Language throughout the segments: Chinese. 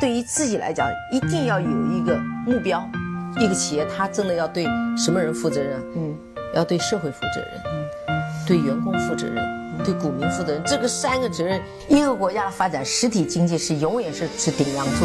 对于自己来讲，一定要有一个目标。一个企业，它真的要对什么人负责任？嗯，要对社会负责任，嗯，对员工负责任，对股民负责任。这个三个责任，一个国家的发展，实体经济是永远是是顶梁柱。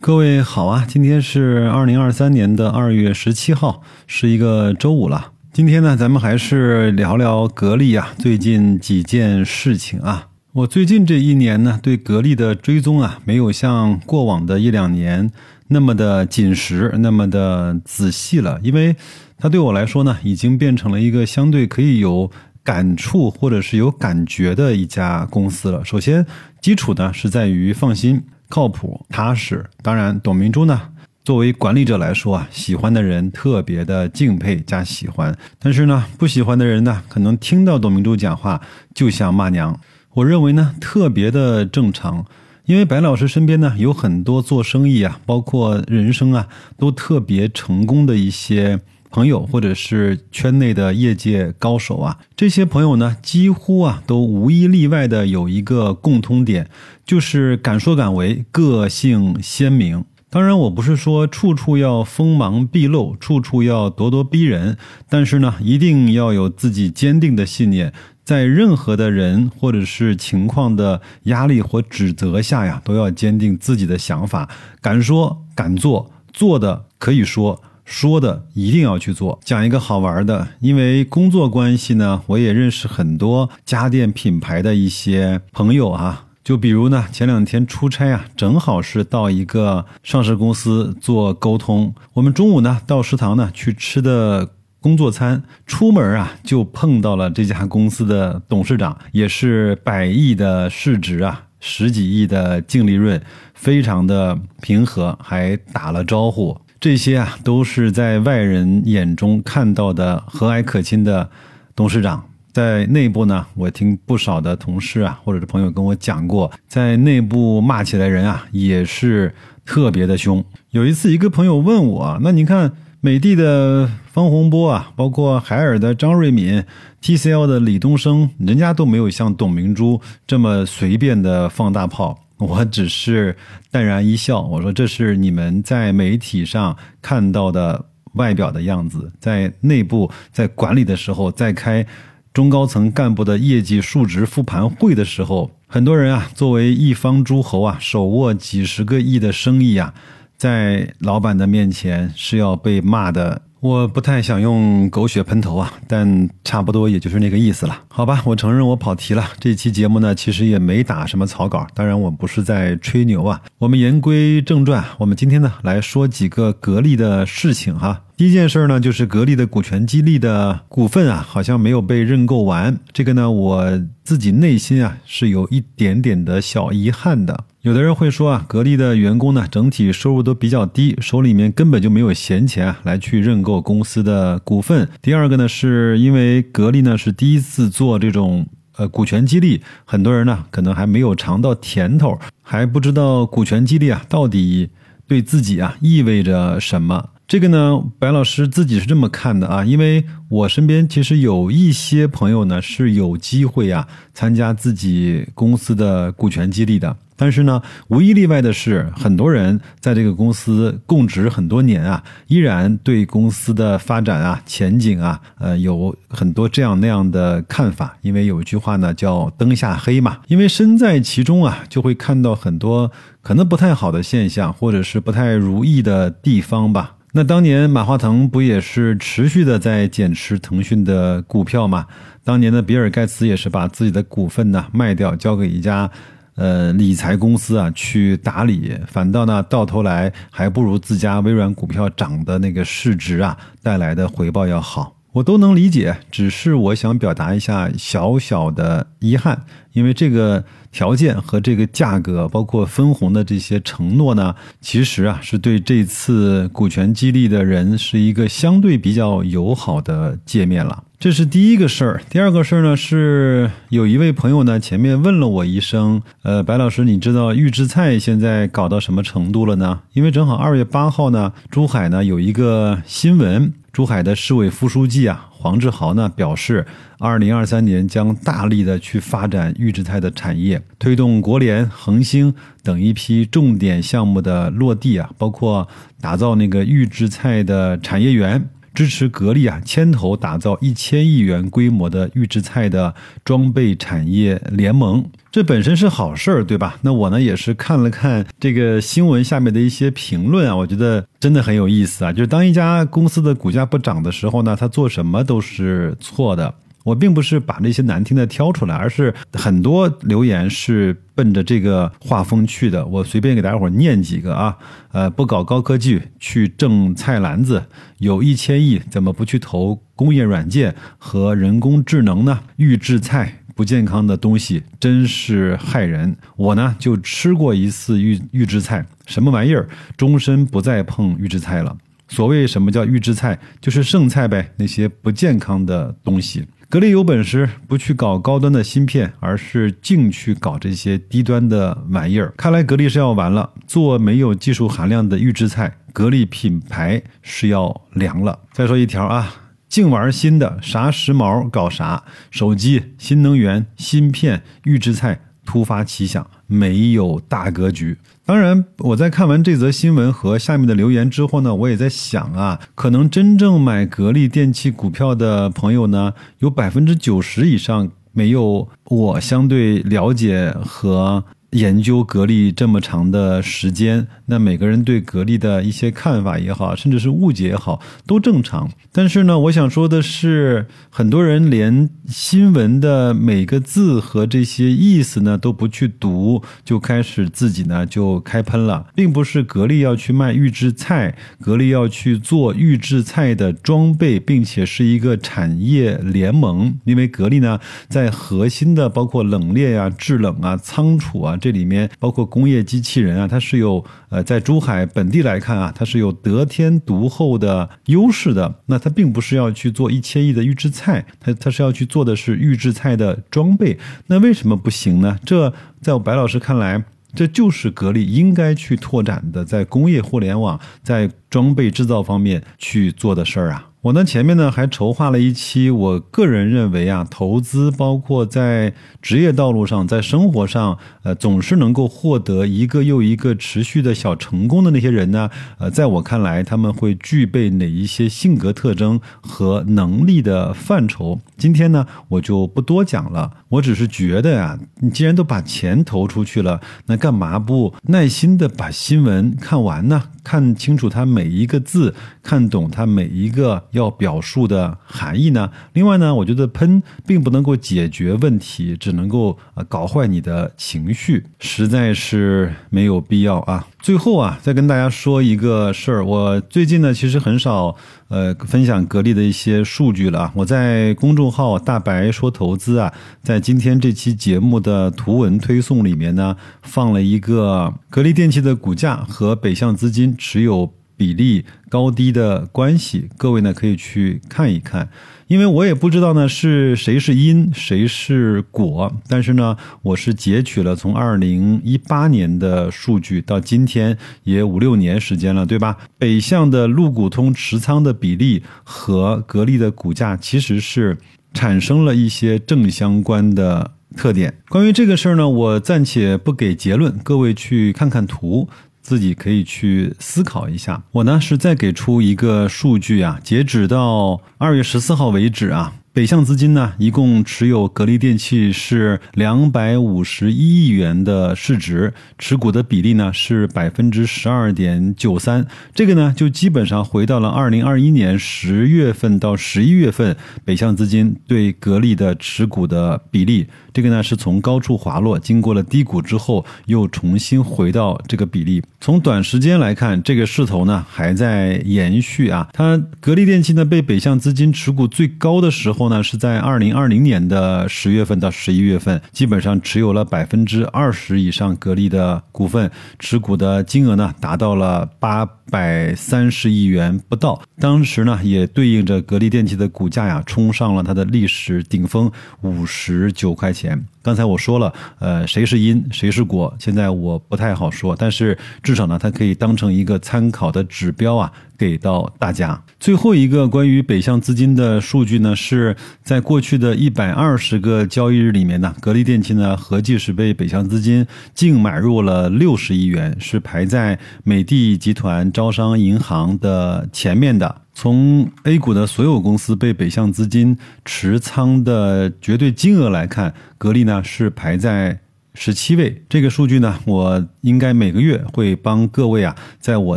各位好啊，今天是二零二三年的二月十七号，是一个周五了。今天呢，咱们还是聊聊格力啊，最近几件事情啊。我最近这一年呢，对格力的追踪啊，没有像过往的一两年那么的紧实，那么的仔细了。因为它对我来说呢，已经变成了一个相对可以有感触或者是有感觉的一家公司了。首先，基础呢是在于放心、靠谱、踏实。当然，董明珠呢，作为管理者来说啊，喜欢的人特别的敬佩加喜欢，但是呢，不喜欢的人呢，可能听到董明珠讲话就想骂娘。我认为呢，特别的正常，因为白老师身边呢有很多做生意啊，包括人生啊，都特别成功的一些朋友，或者是圈内的业界高手啊。这些朋友呢，几乎啊都无一例外的有一个共通点，就是敢说敢为，个性鲜明。当然，我不是说处处要锋芒毕露，处处要咄咄逼人，但是呢，一定要有自己坚定的信念。在任何的人或者是情况的压力或指责下呀，都要坚定自己的想法，敢说敢做，做的可以说，说的一定要去做。讲一个好玩的，因为工作关系呢，我也认识很多家电品牌的一些朋友啊。就比如呢，前两天出差啊，正好是到一个上市公司做沟通，我们中午呢到食堂呢去吃的。工作餐出门啊，就碰到了这家公司的董事长，也是百亿的市值啊，十几亿的净利润，非常的平和，还打了招呼。这些啊，都是在外人眼中看到的和蔼可亲的董事长。在内部呢，我听不少的同事啊，或者是朋友跟我讲过，在内部骂起来人啊，也是特别的凶。有一次，一个朋友问我，那你看。美的的方洪波啊，包括海尔的张瑞敏，TCL 的李东升，人家都没有像董明珠这么随便的放大炮。我只是淡然一笑，我说这是你们在媒体上看到的外表的样子，在内部在管理的时候，在开中高层干部的业绩数值复盘会的时候，很多人啊，作为一方诸侯啊，手握几十个亿的生意啊。在老板的面前是要被骂的，我不太想用狗血喷头啊，但差不多也就是那个意思了，好吧，我承认我跑题了。这期节目呢，其实也没打什么草稿，当然我不是在吹牛啊。我们言归正传，我们今天呢来说几个格力的事情哈。第一件事呢，就是格力的股权激励的股份啊，好像没有被认购完，这个呢，我自己内心啊是有一点点的小遗憾的。有的人会说啊，格力的员工呢，整体收入都比较低，手里面根本就没有闲钱啊来去认购公司的股份。第二个呢，是因为格力呢是第一次做这种呃股权激励，很多人呢可能还没有尝到甜头，还不知道股权激励啊到底对自己啊意味着什么。这个呢，白老师自己是这么看的啊，因为我身边其实有一些朋友呢是有机会啊参加自己公司的股权激励的。但是呢，无一例外的是，很多人在这个公司供职很多年啊，依然对公司的发展啊、前景啊，呃，有很多这样那样的看法。因为有一句话呢，叫“灯下黑”嘛。因为身在其中啊，就会看到很多可能不太好的现象，或者是不太如意的地方吧。那当年马化腾不也是持续的在减持腾讯的股票吗？当年的比尔盖茨也是把自己的股份呢卖掉，交给一家。呃，理财公司啊，去打理，反倒呢，到头来还不如自家微软股票涨的那个市值啊带来的回报要好。我都能理解，只是我想表达一下小小的遗憾，因为这个条件和这个价格，包括分红的这些承诺呢，其实啊是对这次股权激励的人是一个相对比较友好的界面了。这是第一个事儿，第二个事儿呢是有一位朋友呢前面问了我一声，呃，白老师，你知道预制菜现在搞到什么程度了呢？因为正好二月八号呢，珠海呢有一个新闻，珠海的市委副书记啊黄志豪呢表示，二零二三年将大力的去发展预制菜的产业，推动国联、恒星等一批重点项目的落地啊，包括打造那个预制菜的产业园。支持格力啊，牵头打造一千亿元规模的预制菜的装备产业联盟，这本身是好事儿，对吧？那我呢也是看了看这个新闻下面的一些评论啊，我觉得真的很有意思啊。就是当一家公司的股价不涨的时候呢，它做什么都是错的。我并不是把那些难听的挑出来，而是很多留言是奔着这个画风去的。我随便给大家伙念几个啊，呃，不搞高科技去挣菜篮子，有一千亿怎么不去投工业软件和人工智能呢？预制菜不健康的东西真是害人。我呢就吃过一次预预制菜，什么玩意儿？终身不再碰预制菜了。所谓什么叫预制菜，就是剩菜呗，那些不健康的东西。格力有本事不去搞高端的芯片，而是净去搞这些低端的玩意儿。看来格力是要完了，做没有技术含量的预制菜，格力品牌是要凉了。再说一条啊，净玩新的，啥时髦搞啥，手机、新能源、芯片、预制菜。突发奇想，没有大格局。当然，我在看完这则新闻和下面的留言之后呢，我也在想啊，可能真正买格力电器股票的朋友呢，有百分之九十以上没有我相对了解和。研究格力这么长的时间，那每个人对格力的一些看法也好，甚至是误解也好，都正常。但是呢，我想说的是，很多人连新闻的每个字和这些意思呢都不去读，就开始自己呢就开喷了，并不是格力要去卖预制菜，格力要去做预制菜的装备，并且是一个产业联盟。因为格力呢，在核心的包括冷链呀、制冷啊、仓储啊。这里面包括工业机器人啊，它是有呃，在珠海本地来看啊，它是有得天独厚的优势的。那它并不是要去做一千亿的预制菜，它它是要去做的是预制菜的装备。那为什么不行呢？这在我白老师看来，这就是格力应该去拓展的，在工业互联网、在装备制造方面去做的事儿啊。我呢前面呢还筹划了一期，我个人认为啊，投资包括在职业道路上，在生活上，呃，总是能够获得一个又一个持续的小成功的那些人呢，呃，在我看来，他们会具备哪一些性格特征和能力的范畴？今天呢，我就不多讲了，我只是觉得呀，你既然都把钱投出去了，那干嘛不耐心的把新闻看完呢？看清楚它每一个字，看懂它每一个要表述的含义呢。另外呢，我觉得喷并不能够解决问题，只能够呃搞坏你的情绪，实在是没有必要啊。最后啊，再跟大家说一个事儿，我最近呢其实很少呃分享格力的一些数据了。我在公众号“大白说投资”啊，在今天这期节目的图文推送里面呢，放了一个格力电器的股价和北向资金持有比例高低的关系，各位呢可以去看一看。因为我也不知道呢是谁是因谁是果，但是呢，我是截取了从二零一八年的数据到今天也五六年时间了，对吧？北向的陆股通持仓的比例和格力的股价其实是产生了一些正相关的特点。关于这个事儿呢，我暂且不给结论，各位去看看图。自己可以去思考一下。我呢是再给出一个数据啊，截止到二月十四号为止啊。北向资金呢，一共持有格力电器是两百五十一亿元的市值，持股的比例呢是百分之十二点九三。这个呢，就基本上回到了二零二一年十月份到十一月份北向资金对格力的持股的比例。这个呢，是从高处滑落，经过了低谷之后，又重新回到这个比例。从短时间来看，这个势头呢还在延续啊。它格力电器呢被北向资金持股最高的时候。呢，是在二零二零年的十月份到十一月份，基本上持有了百分之二十以上格力的股份，持股的金额呢达到了八百三十亿元不到。当时呢，也对应着格力电器的股价呀冲上了它的历史顶峰五十九块钱。刚才我说了，呃，谁是因，谁是果，现在我不太好说，但是至少呢，它可以当成一个参考的指标啊，给到大家。最后一个关于北向资金的数据呢，是在过去的一百二十个交易日里面呢，格力电器呢合计是被北向资金净买入了六十亿元，是排在美的集团、招商银行的前面的。从 A 股的所有公司被北向资金持仓的绝对金额来看，格力呢是排在十七位。这个数据呢，我应该每个月会帮各位啊，在我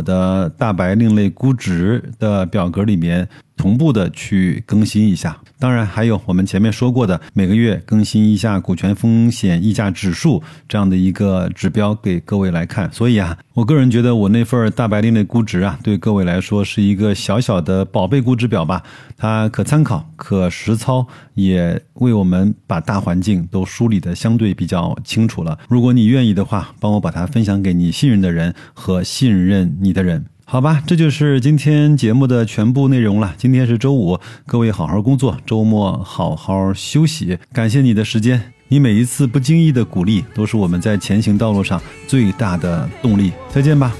的大白另类估值的表格里面。同步的去更新一下，当然还有我们前面说过的每个月更新一下股权风险溢价指数这样的一个指标给各位来看。所以啊，我个人觉得我那份大白令的估值啊，对各位来说是一个小小的宝贝估值表吧，它可参考、可实操，也为我们把大环境都梳理的相对比较清楚了。如果你愿意的话，帮我把它分享给你信任的人和信任你的人。好吧，这就是今天节目的全部内容了。今天是周五，各位好好工作，周末好好休息。感谢你的时间，你每一次不经意的鼓励，都是我们在前行道路上最大的动力。再见吧。